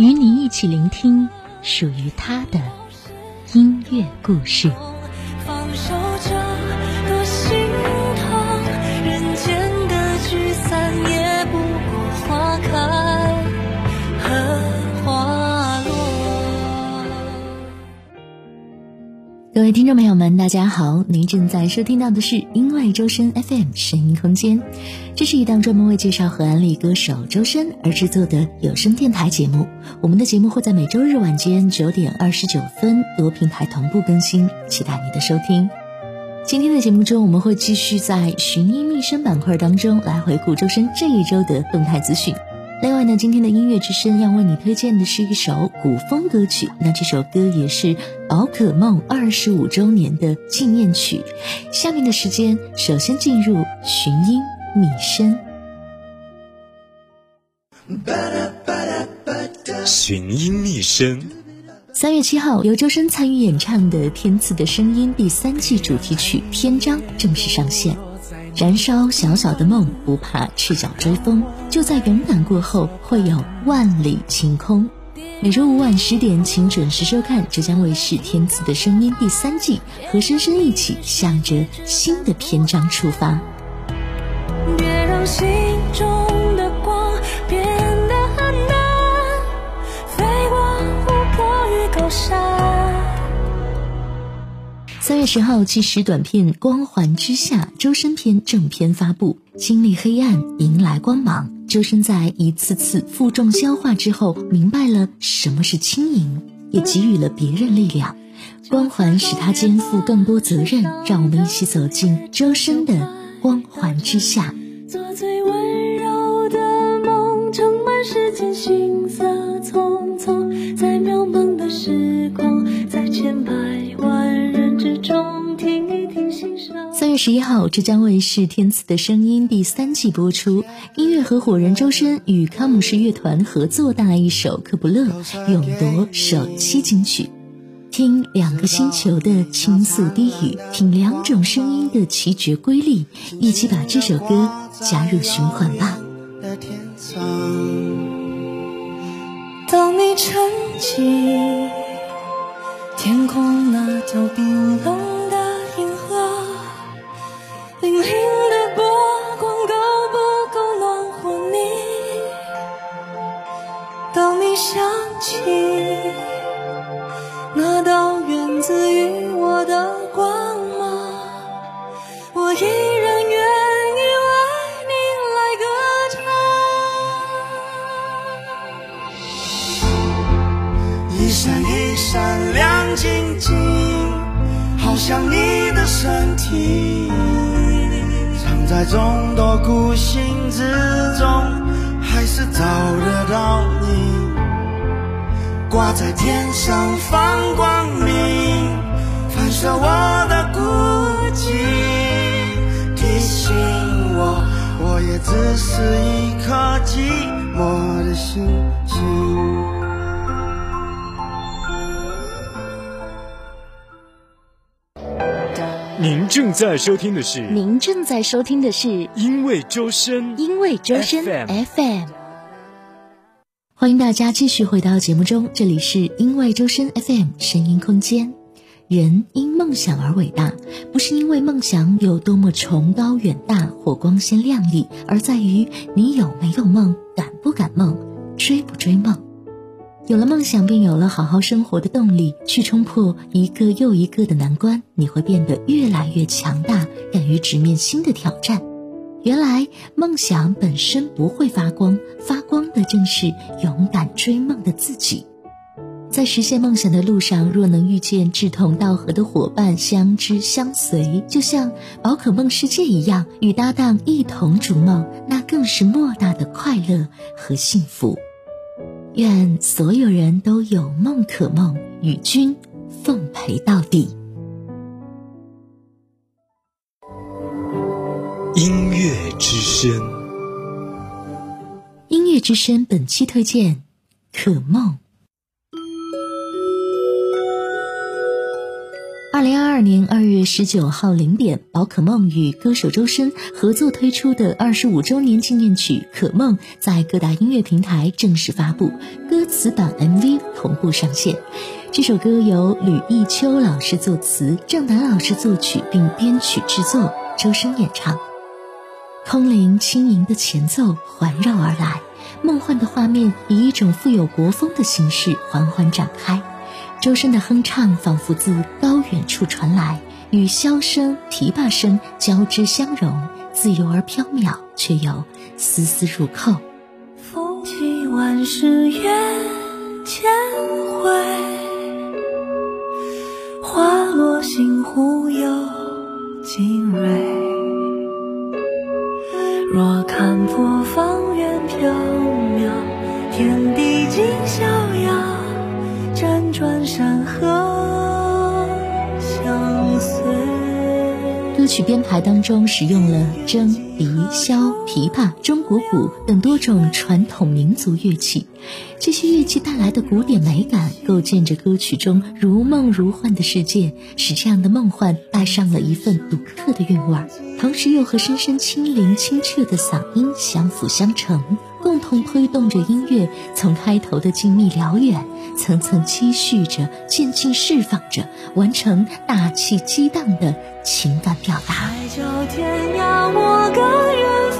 与你一起聆听属于他的音乐故事。各位听众朋友们，大家好！您正在收听到的是因为周深 FM 声音空间，这是一档专门为介绍和安利歌手周深而制作的有声电台节目。我们的节目会在每周日晚间九点二十九分多平台同步更新，期待你的收听。今天的节目中，我们会继续在寻音觅声板块当中来回顾周深这一周的动态资讯。另外呢，今天的音乐之声要为你推荐的是一首古风歌曲，那这首歌也是宝可梦二十五周年的纪念曲。下面的时间，首先进入寻音觅声。寻音觅声。三月七号，由周深参与演唱的《天赐的声音》第三季主题曲《篇章》正式上线。燃烧小小的梦，不怕赤脚追风，就在勇敢过后，会有万里晴空。每周五晚十点，请准时收看浙江卫视《天赐的声音》第三季，和深深一起向着新的篇章出发。别让心中。三月十号，纪实短片《光环之下》周深篇正片发布。经历黑暗，迎来光芒。周深在一次次负重消化之后，明白了什么是轻盈，也给予了别人力量。光环使他肩负更多责任。让我们一起走进周深的光环之下。做最温柔的梦，盛满世间行色匆匆，在渺茫的时空，在千百。三月十一号，浙江卫视《天赐的声音》第三季播出，音乐合伙人周深与康姆士乐团合作带来一首《克卜勒》，勇夺首期金曲。听两个星球的倾诉低语，听两种声音的奇绝瑰丽，一起把这首歌加入循环吧。当你撑起天空那条冰冷的银河。零零的在众多孤星之中，还是找得到你。挂在天上放光明，反射我的孤寂，提醒我，我也只是一颗寂寞的星星。您正在收听的是，您正在收听的是，因为周深，因为周深 FM。欢迎大家继续回到节目中，这里是因为周深 FM 声音空间。人因梦想而伟大，不是因为梦想有多么崇高远大或光鲜亮丽，而在于你有没有梦，敢不敢梦，追不追梦。有了梦想，便有了好好生活的动力，去冲破一个又一个的难关，你会变得越来越强大，敢于直面新的挑战。原来梦想本身不会发光，发光的正是勇敢追梦的自己。在实现梦想的路上，若能遇见志同道合的伙伴，相知相随，就像宝可梦世界一样，与搭档一同逐梦，那更是莫大的快乐和幸福。愿所有人都有梦可梦，与君奉陪到底。音乐之声，音乐之声本期推荐《可梦》。二零二二年二月十九号零点，宝可梦与歌手周深合作推出的二十五周年纪念曲《可梦》在各大音乐平台正式发布，歌词版 MV 同步上线。这首歌由吕艺秋老师作词，郑楠老师作曲并编曲制作，周深演唱。空灵轻盈的前奏环绕而来，梦幻的画面以一种富有国风的形式缓缓展开。周深的哼唱仿佛自高远处传来，与箫声、琵琶声交织相融，自由而飘渺，却又丝丝入扣。风起万事月千回，花落星湖有惊蕊。若看破方圆缥缈，天地尽逍曲编排当中使用了筝、笛、箫、琵琶、中国鼓等多种传统民族乐器，这些乐器带来的古典美感，构建着歌曲中如梦如幻的世界，使这样的梦幻带上了一份独特的韵味儿，同时又和深深清灵清澈的嗓音相辅相成。共同推动着音乐从开头的静谧辽远，层层积蓄着，渐渐释放着，完成大气激荡的情感表达。海角天涯，我甘愿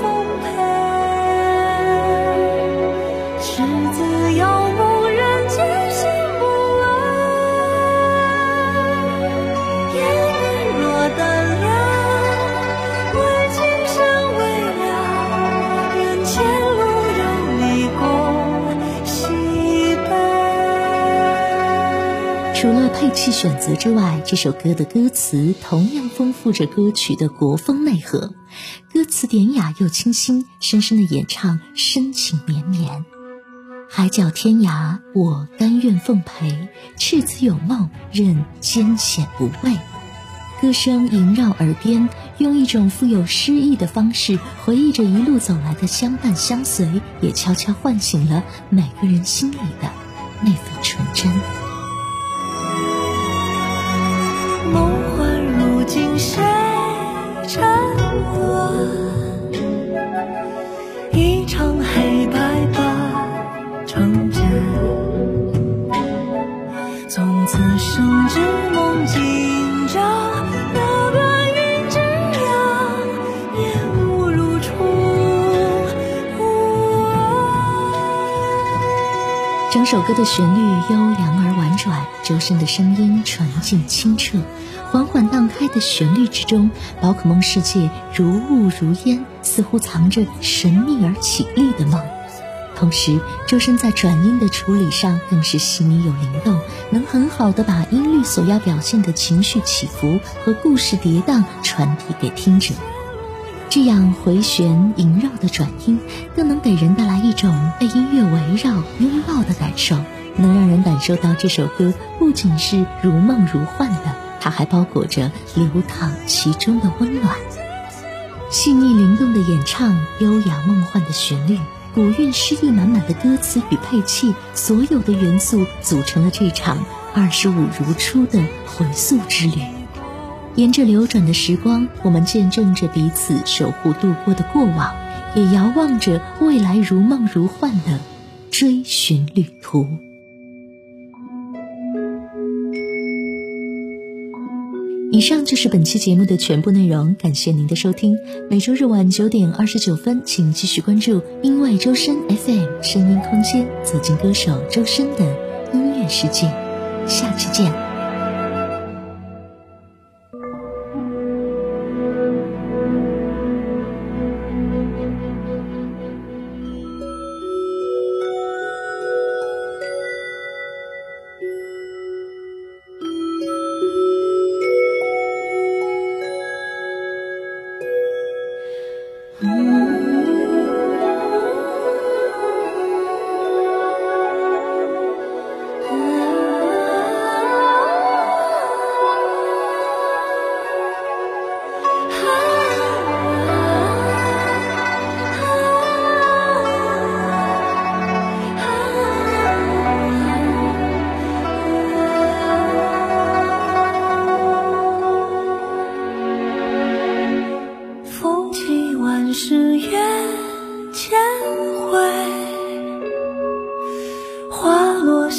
除了配器选择之外，这首歌的歌词同样丰富着歌曲的国风内核。歌词典雅又清新，深深的演唱深情绵绵。海角天涯，我甘愿奉陪；赤子有梦，任艰险不畏。歌声萦绕耳边，用一种富有诗意的方式回忆着一路走来的相伴相随，也悄悄唤醒了每个人心里的那份纯真。谁沉沦？一场黑白把成茧。从此生之梦今朝，那白云之阳，烟雾如初。整首歌的旋律悠扬转，周深的声音纯净清澈，缓缓荡开的旋律之中，宝可梦世界如雾如烟，似乎藏着神秘而绮丽的梦。同时，周深在转音的处理上更是细腻有灵动，能很好的把音律所要表现的情绪起伏和故事跌宕传递给听者。这样回旋萦绕的转音，更能给人带来一种被音乐围绕、拥抱的感受，能让人感受到这首歌不仅是如梦如幻的，它还包裹着流淌其中的温暖。细腻灵动的演唱，优雅梦幻的旋律，古韵诗意满满的歌词与配器，所有的元素组成了这场二十五如初的回溯之旅。沿着流转的时光，我们见证着彼此守护度过的过往，也遥望着未来如梦如幻的追寻旅途。以上就是本期节目的全部内容，感谢您的收听。每周日晚九点二十九分，请继续关注音外周深 FM 声音空间，走进歌手周深的音乐世界。下期见。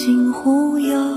心忽悠。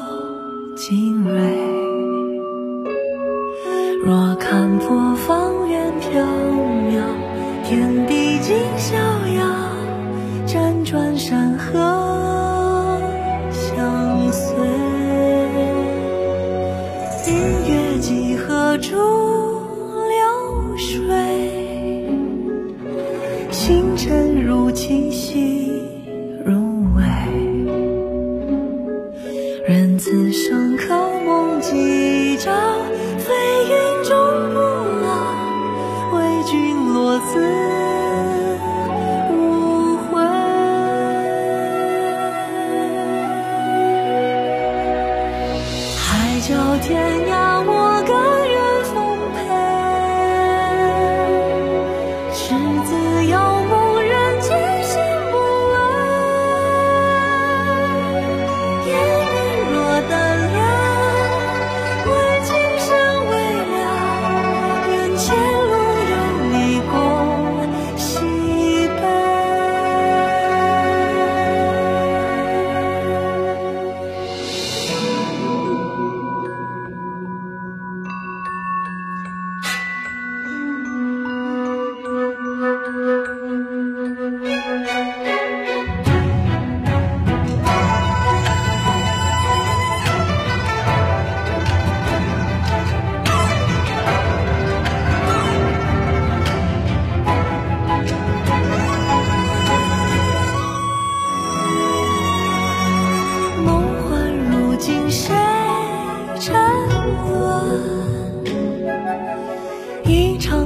一场